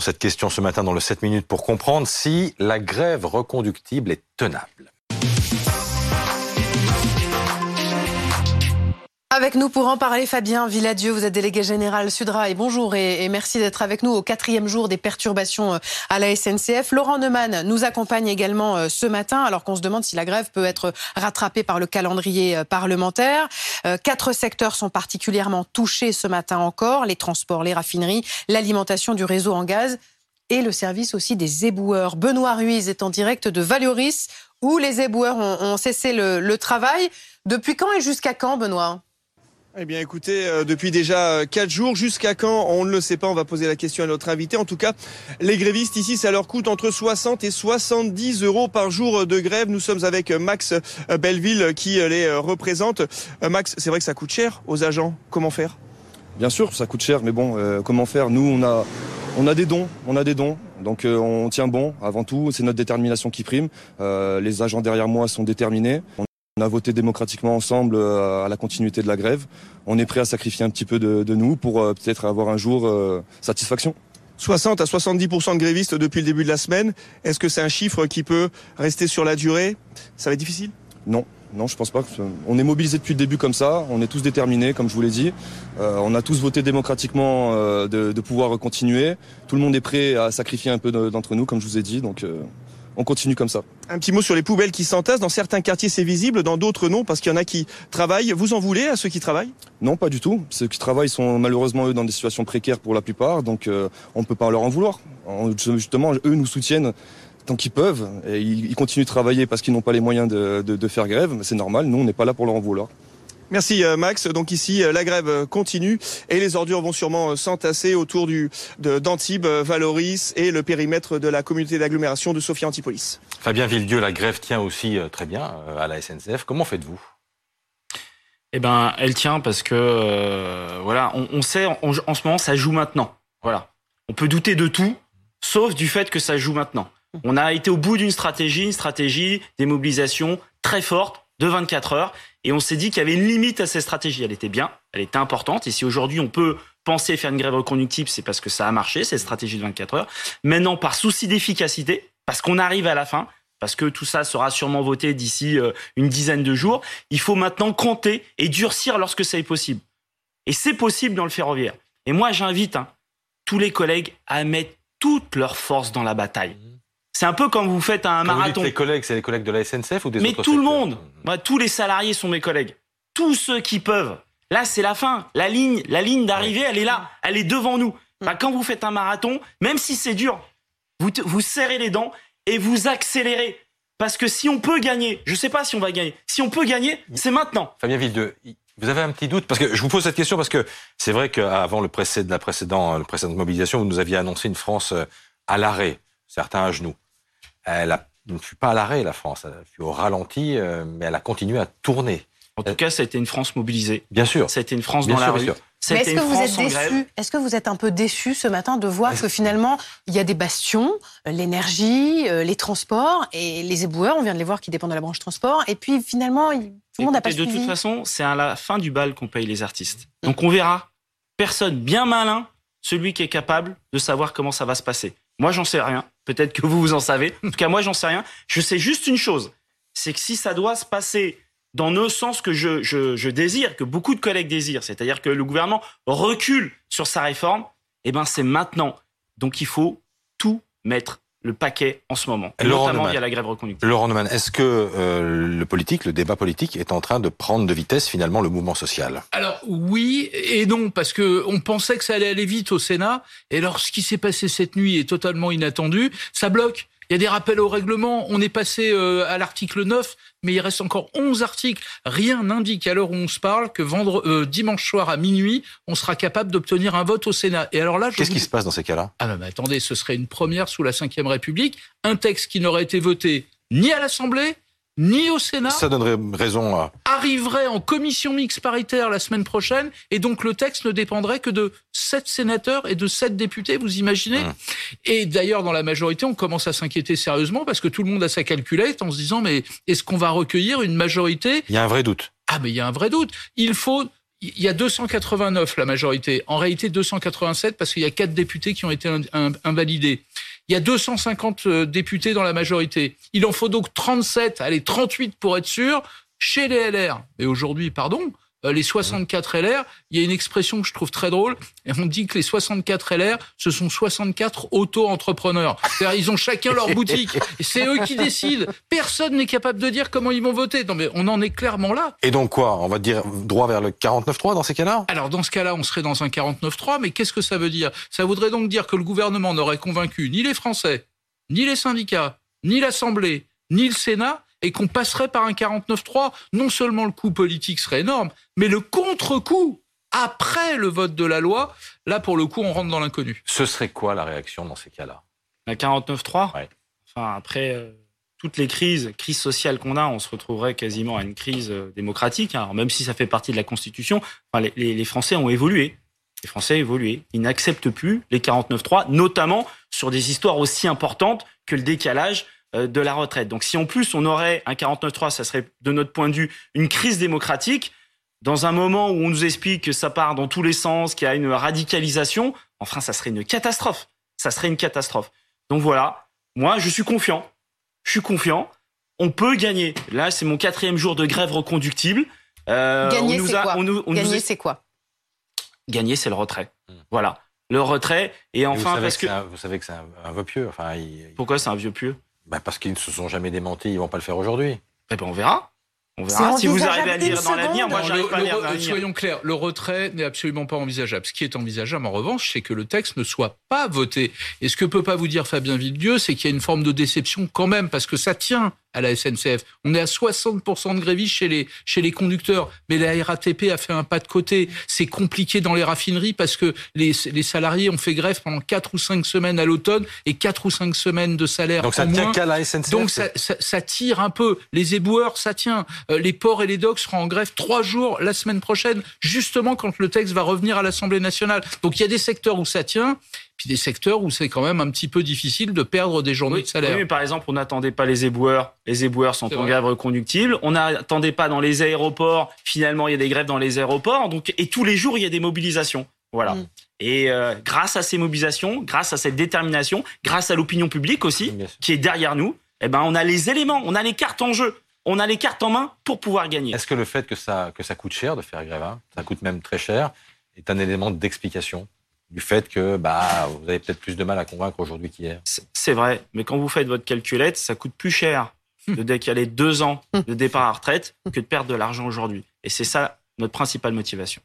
Cette question ce matin dans le 7 minutes pour comprendre si la grève reconductible est tenable. Avec nous pour en parler, Fabien Villadieu, vous êtes délégué général Sudrail. Bonjour et, merci d'être avec nous au quatrième jour des perturbations euh, à la SNCF. Laurent Neumann nous accompagne également euh, ce matin, alors qu'on se demande si la grève peut être rattrapée par le calendrier euh, parlementaire. Quatre secteurs sont particulièrement touchés ce matin encore les transports, les raffineries, l'alimentation du réseau en gaz et le service aussi des éboueurs. Benoît Ruiz est en direct de Valoris, où les éboueurs ont, cessé le travail. Depuis quand et jusqu'à quand, Benoît? Eh bien écoutez, euh, depuis déjà euh, quatre jours, jusqu'à quand On ne le sait pas, on va poser la question à notre invité. En tout cas, les grévistes ici, ça leur coûte entre 60 et 70 euros par jour de grève. Nous sommes avec Max Belleville qui les représente. Euh, Max, c'est vrai que ça coûte cher aux agents. Comment faire? Bien sûr, ça coûte cher, mais bon, comment faire? Nous, on a, on a des dons, on a des dons. Donc on tient bon avant tout, c'est notre détermination qui prime. les agents derrière moi sont déterminés. A voté démocratiquement ensemble euh, à la continuité de la grève. On est prêt à sacrifier un petit peu de, nous pour euh, peut-être avoir un jour euh, satisfaction. 60 à 70% de grévistes depuis le début de la semaine. Est-ce que c'est un chiffre qui peut rester sur la durée? Ça va être difficile? Non. Non, je pense pas. On est mobilisés depuis le début comme ça. On est tous déterminés, comme je vous l'ai dit. on a tous voté démocratiquement de, de, pouvoir continuer. Tout le monde est prêt à sacrifier un peu d'entre nous, comme je vous ai dit. Donc, on continue comme ça. Un petit mot sur les poubelles qui s'entassent. Dans certains quartiers, c'est visible, dans d'autres, non, parce qu'il y en a qui travaillent. Vous en voulez à ceux qui travaillent? Non, pas du tout. Ceux qui travaillent sont malheureusement, eux, dans des situations précaires pour la plupart, donc euh, on ne peut pas leur en vouloir. Justement, eux nous soutiennent tant qu'ils peuvent, et ils continuent de travailler parce qu'ils n'ont pas les moyens de, de faire grève. C'est normal, nous, on n'est pas là pour leur en vouloir. Merci euh, Max. Donc ici, euh, la grève euh, continue et les ordures vont sûrement s'entasser autour du d'Antibes, Valoris et le périmètre de la communauté d'agglomération de Sophia Antipolis. Fabien Villedieu, la grève tient aussi très bien à la SNCF. Comment faites-vous? Eh ben, elle tient parce que voilà, on, sait en, en, ce moment ça joue maintenant. Voilà, on peut douter de tout, sauf du fait que ça joue maintenant. On a été au bout d'une stratégie, une stratégie des mobilisations très forte de 24 heures. Et on s'est dit qu'il y avait une limite à cette stratégie. Elle était bien, elle était importante. Et si aujourd'hui on peut penser faire une grève reconductible, c'est parce que ça a marché, cette stratégie de 24 heures. Maintenant, par souci d'efficacité, parce qu'on arrive à la fin, parce que tout ça sera sûrement voté d'ici euh, une dizaine de jours, il faut maintenant compter et durcir lorsque c'est possible. Et c'est possible dans le ferroviaire. Et moi, j'invite hein, tous les collègues à mettre toute leur force dans la bataille. C'est un peu comme vous faites un marathon. Vous les collègues, c'est les collègues de la SNCF ou des Mais autres tout le monde. tous les salariés sont mes collègues. Tous ceux qui peuvent. Là, c'est la fin. La ligne, la ligne d'arrivée, elle est là. Elle est devant nous. Bah, quand vous faites un marathon, même si c'est dur, vous, vous serrez les dents et vous accélérez. Parce que si on peut gagner, je ne sais pas si on va gagner, si on peut gagner, c'est maintenant. Fabien Villedieu, vous avez un petit doute? Parce que je vous pose cette question parce que c'est vrai qu'avant le précédent, la précédente, la précédente mobilisation, vous nous aviez annoncé une France euh, à l'arrêt, certains à genoux elle ne fut pas à l'arrêt, la France. Elle fut au ralenti, euh, mais elle a continué à tourner. En tout cas, ça a été une France mobilisée. Bien sûr. Ça a été une France dans la rue. est-ce que vous êtes déçu Est-ce que vous êtes un peu déçu ce matin de voir que finalement il y a des bastions, euh, l'énergie, euh, les transports et les éboueurs, on vient de les voir qui dépendent de la branche transport, et puis finalement tout le monde n'a pas De toute façon, c'est à la fin du bal qu'on paye les artistes. Donc on verra. Personne bien malin, celui qui est capable de savoir comment ça va se passer. Moi, j'en sais rien. Peut-être que vous, vous en savez. En tout cas, moi, j'en sais rien. Je sais juste une chose. C'est que si ça doit se passer dans le sens que je, je, désire, que beaucoup de collègues désirent, c'est-à-dire que le gouvernement recule sur sa réforme, eh ben, c'est maintenant. Donc, il faut tout mettre le paquet en ce moment, Laurent notamment via la grève reconductible. Laurent Neumann, est-ce que euh, le politique, le débat politique est en train de prendre de vitesse finalement le mouvement social? Alors oui et non, parce que on pensait que ça allait aller vite au Sénat, et alors ce qui s'est passé cette nuit est totalement inattendu, ça bloque. Il y a des rappels au règlement. On est passé euh, à l'article 9, mais il reste encore 11 articles. Rien n'indique à l'heure où on se parle que vendre, euh, dimanche soir à minuit, on sera capable d'obtenir un vote au Sénat. Et alors là, qu'est-ce qui se passe dans ces cas-là? Ah non, mais attendez, ce serait une première sous la Ve République, un texte qui n'aurait été voté ni à l'Assemblée ni au Sénat. Ça donnerait raison à... Arriverait en commission mixte paritaire la semaine prochaine, et donc le texte ne dépendrait que de sept sénateurs et de sept députés, vous imaginez mmh. Et d'ailleurs, dans la majorité, on commence à s'inquiéter sérieusement parce que tout le monde a sa calculette en se disant, mais est-ce qu'on va recueillir une majorité? Il y a un vrai doute. Ah, mais il y a un vrai doute. Il faut il y a 289 la majorité. En réalité, 287 parce qu'il y a quatre députés qui ont été invalidés. Il y a 250 euh, députés dans la majorité. Il en faut donc 37, allez 38 pour être sûr, chez les LR. Mais aujourd'hui, pardon, les 64 LR, il y a une expression que je trouve très drôle, et on dit que les 64 LR, ce sont 64 auto-entrepreneurs. C'est-à-dire, ils ont chacun leur boutique, et c'est eux qui décident. Personne n'est capable de dire comment ils vont voter. Non, mais on en est clairement là. Et donc quoi? On va dire droit vers le 49-3 dans ces cas-là? Alors, dans ce cas-là, on serait dans un 49-3, mais qu'est-ce que ça veut dire? Ça voudrait donc dire que le gouvernement n'aurait convaincu ni les Français, ni les syndicats, ni l'Assemblée, ni le Sénat, et qu'on passerait par un 49-3, non seulement le coût politique serait énorme, mais le contre-coup après le vote de la loi, là pour le coup on rentre dans l'inconnu. Ce serait quoi la réaction dans ces cas-là? Un 49-3 Enfin après euh, toutes les crises, crises sociales qu'on a, on se retrouverait quasiment à une crise euh, démocratique. Alors même si ça fait partie de la Constitution, les, les Français ont évolué. Les Français ont évolué. Ils n'acceptent plus les 49-3, notamment sur des histoires aussi importantes que le décalage de la retraite. Donc si en plus on aurait un 49-3, ça serait de notre point de vue une crise démocratique. Dans un moment où on nous explique que ça part dans tous les sens, qu'il y a une radicalisation, enfin ça serait une catastrophe. Ça serait une catastrophe. Donc voilà, moi je suis confiant. Je suis confiant. On peut gagner. Là, c'est mon quatrième jour de grève reconductible. Euh, gagner, c'est quoi Gagner, c'est quoi Gagner, c'est le retrait. Hmm. Voilà le retrait. Et enfin, parce que, vous savez que c'est un, vieux pieux. Enfin, Pourquoi c'est un vieux pieux? Bah Parce qu'ils ne se sont jamais démentis, ils vont pas le faire aujourd'hui. Eh ben on verra. On verra si vous arrivez à lire dans l'avenir. Moi, j'arrive pas à lire Soyons clairs, le retrait n'est absolument pas envisageable. Ce qui est envisageable, en revanche, c'est que le texte ne soit pas voté. Et ce que peut pas vous dire Fabien Villedieu, c'est qu'il y a une forme de déception quand même, parce que ça tient à la SNCF. On est à 60% de grévistes chez les, chez les conducteurs, mais la RATP a fait un pas de côté. C'est compliqué dans les raffineries parce que les, les salariés ont fait grève pendant 4 ou 5 semaines à l'automne et 4 ou 5 semaines de salaire Donc ça tient qu'à la SNCF Donc ça, ça, ça, tire un peu. Les éboueurs, ça tient. Euh, les ports et les docks seront en grève 3 jours la semaine prochaine, justement quand le texte va revenir à l'Assemblée nationale. Donc il y a des secteurs où ça tient, puis des secteurs où c'est quand même un petit peu difficile de perdre des journées de salaire. Oui, mais par exemple, on n'attendait pas les éboueurs. Les éboueurs sont en grève reconductible. On n'attendait pas dans les aéroports. Finalement, il y a des grèves dans les aéroports. Donc, et tous les jours, il y a des mobilisations. Voilà. Mm. Et euh, grâce à ces mobilisations, grâce à cette détermination, grâce à l'opinion publique aussi, qui est derrière nous, eh ben, on a les éléments, on a les cartes en jeu on a les cartes en main pour pouvoir gagner. Est-ce que le fait que ça, que ça coûte cher de faire grève, hein, ça coûte même très cher, est un élément d'explication du fait que bah, vous avez peut-être plus de mal à convaincre aujourd'hui qu'hier? C'est vrai, mais quand vous faites votre calculette, ça coûte plus cher de décaler deux ans de départ à retraite que de perdre de l'argent aujourd'hui. Et c'est ça notre principale motivation.